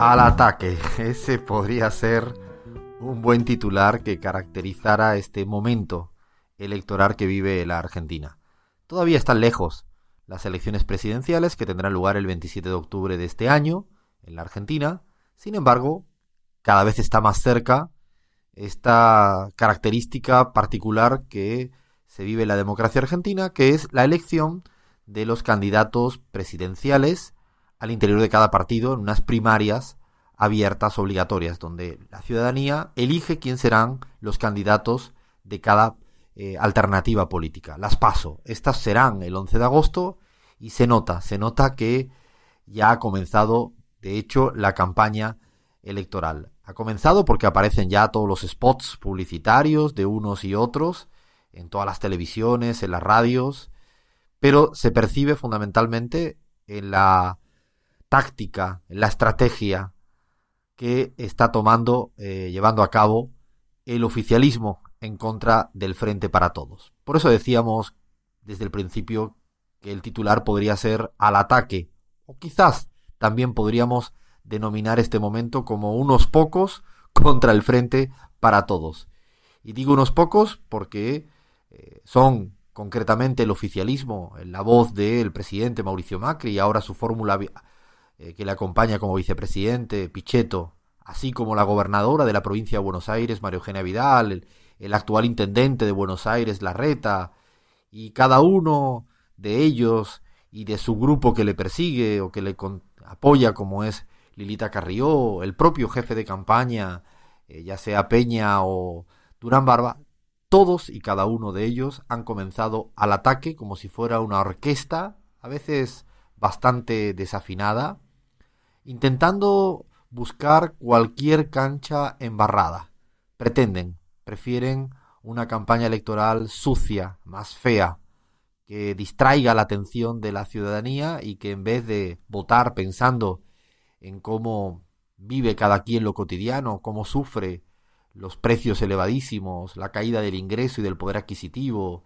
Al ataque. Ese podría ser un buen titular que caracterizara este momento electoral que vive la Argentina. Todavía están lejos las elecciones presidenciales que tendrán lugar el 27 de octubre de este año en la Argentina. Sin embargo, cada vez está más cerca esta característica particular que se vive en la democracia argentina, que es la elección de los candidatos presidenciales al interior de cada partido en unas primarias abiertas obligatorias, donde la ciudadanía elige quién serán los candidatos de cada eh, alternativa política. Las paso. Estas serán el 11 de agosto y se nota, se nota que ya ha comenzado, de hecho, la campaña electoral. Ha comenzado porque aparecen ya todos los spots publicitarios de unos y otros en todas las televisiones, en las radios, pero se percibe fundamentalmente en la táctica, la estrategia que está tomando, eh, llevando a cabo el oficialismo en contra del Frente para Todos. Por eso decíamos desde el principio que el titular podría ser al ataque, o quizás también podríamos denominar este momento como unos pocos contra el Frente para Todos. Y digo unos pocos porque eh, son concretamente el oficialismo, la voz del presidente Mauricio Macri y ahora su fórmula eh, que le acompaña como vicepresidente, Pichetto, así como la gobernadora de la provincia de Buenos Aires, María Eugenia Vidal, el, actual intendente de Buenos Aires, Larreta, y cada uno de ellos y de su grupo que le persigue o que le apoya, como es Lilita Carrió, el propio jefe de campaña, eh, ya sea Peña o Durán Barba, todos y cada uno de ellos han comenzado al ataque como si fuera una orquesta, a veces bastante desafinada, intentando buscar cualquier cancha embarrada. Pretenden, prefieren una campaña electoral sucia, más fea, que distraiga la atención de la ciudadanía y que en vez de votar pensando en cómo vive cada quien lo cotidiano, cómo sufre los precios elevadísimos, la caída del ingreso y del poder adquisitivo,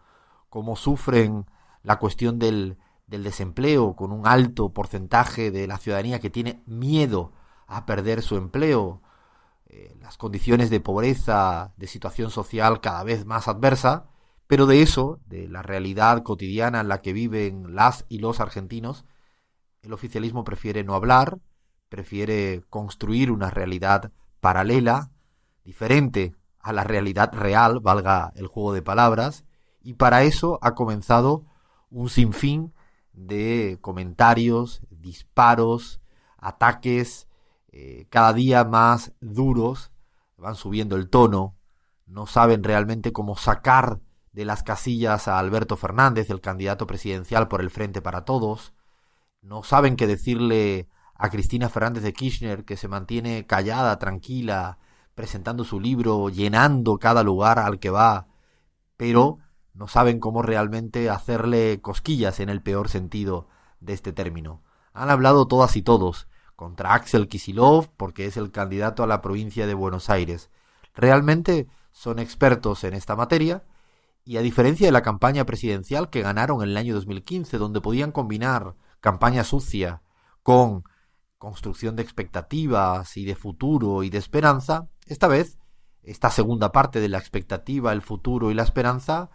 cómo sufren la cuestión del del desempleo, con un alto porcentaje de la ciudadanía que tiene miedo a perder su empleo, eh, las condiciones de pobreza, de situación social cada vez más adversa, pero de eso, de la realidad cotidiana en la que viven las y los argentinos, el oficialismo prefiere no hablar, prefiere construir una realidad paralela, diferente a la realidad real, valga el juego de palabras, y para eso ha comenzado un sinfín de comentarios, disparos, ataques eh, cada día más duros, van subiendo el tono, no saben realmente cómo sacar de las casillas a Alberto Fernández, el candidato presidencial por el Frente para Todos, no saben qué decirle a Cristina Fernández de Kirchner, que se mantiene callada, tranquila, presentando su libro, llenando cada lugar al que va, pero no saben cómo realmente hacerle cosquillas en el peor sentido de este término. Han hablado todas y todos contra Axel Kisilov porque es el candidato a la provincia de Buenos Aires. Realmente son expertos en esta materia y a diferencia de la campaña presidencial que ganaron en el año 2015 donde podían combinar campaña sucia con construcción de expectativas y de futuro y de esperanza, esta vez esta segunda parte de la expectativa, el futuro y la esperanza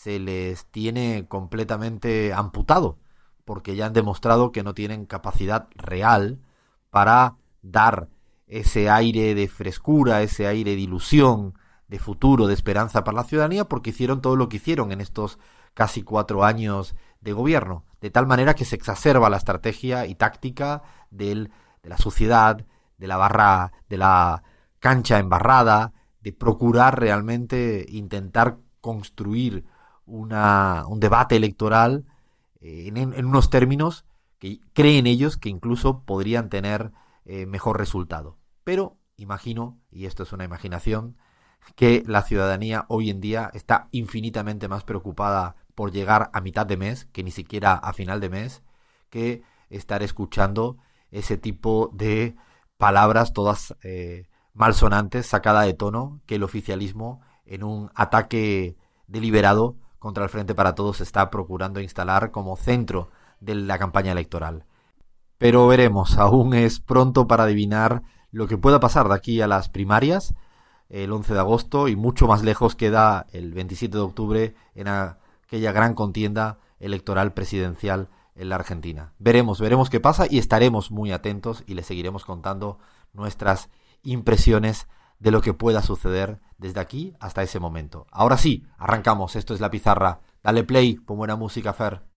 se les tiene completamente amputado, porque ya han demostrado que no tienen capacidad real para dar ese aire de frescura, ese aire de ilusión, de futuro, de esperanza para la ciudadanía, porque hicieron todo lo que hicieron en estos casi cuatro años de gobierno, de tal manera que se exacerba la estrategia y táctica del, de la sociedad, de la barra, de la cancha embarrada, de procurar realmente intentar construir una, un debate electoral eh, en, unos términos que creen ellos que incluso podrían tener eh, mejor resultado. Pero imagino, y esto es una imaginación, que la ciudadanía hoy en día está infinitamente más preocupada por llegar a mitad de mes, que ni siquiera a final de mes, que estar escuchando ese tipo de palabras todas eh, malsonantes, sacada de tono, que el oficialismo en un ataque deliberado contra el Frente para Todos está procurando instalar como centro de la campaña electoral. Pero veremos, aún es pronto para adivinar lo que pueda pasar de aquí a las primarias el 11 de agosto y mucho más lejos queda el 27 de octubre en aquella gran contienda electoral presidencial en la Argentina. Veremos, veremos qué pasa y estaremos muy atentos y les seguiremos contando nuestras impresiones de lo que pueda suceder desde aquí hasta ese momento. Ahora sí, arrancamos, esto es la pizarra. Dale play, pon buena música, Fer.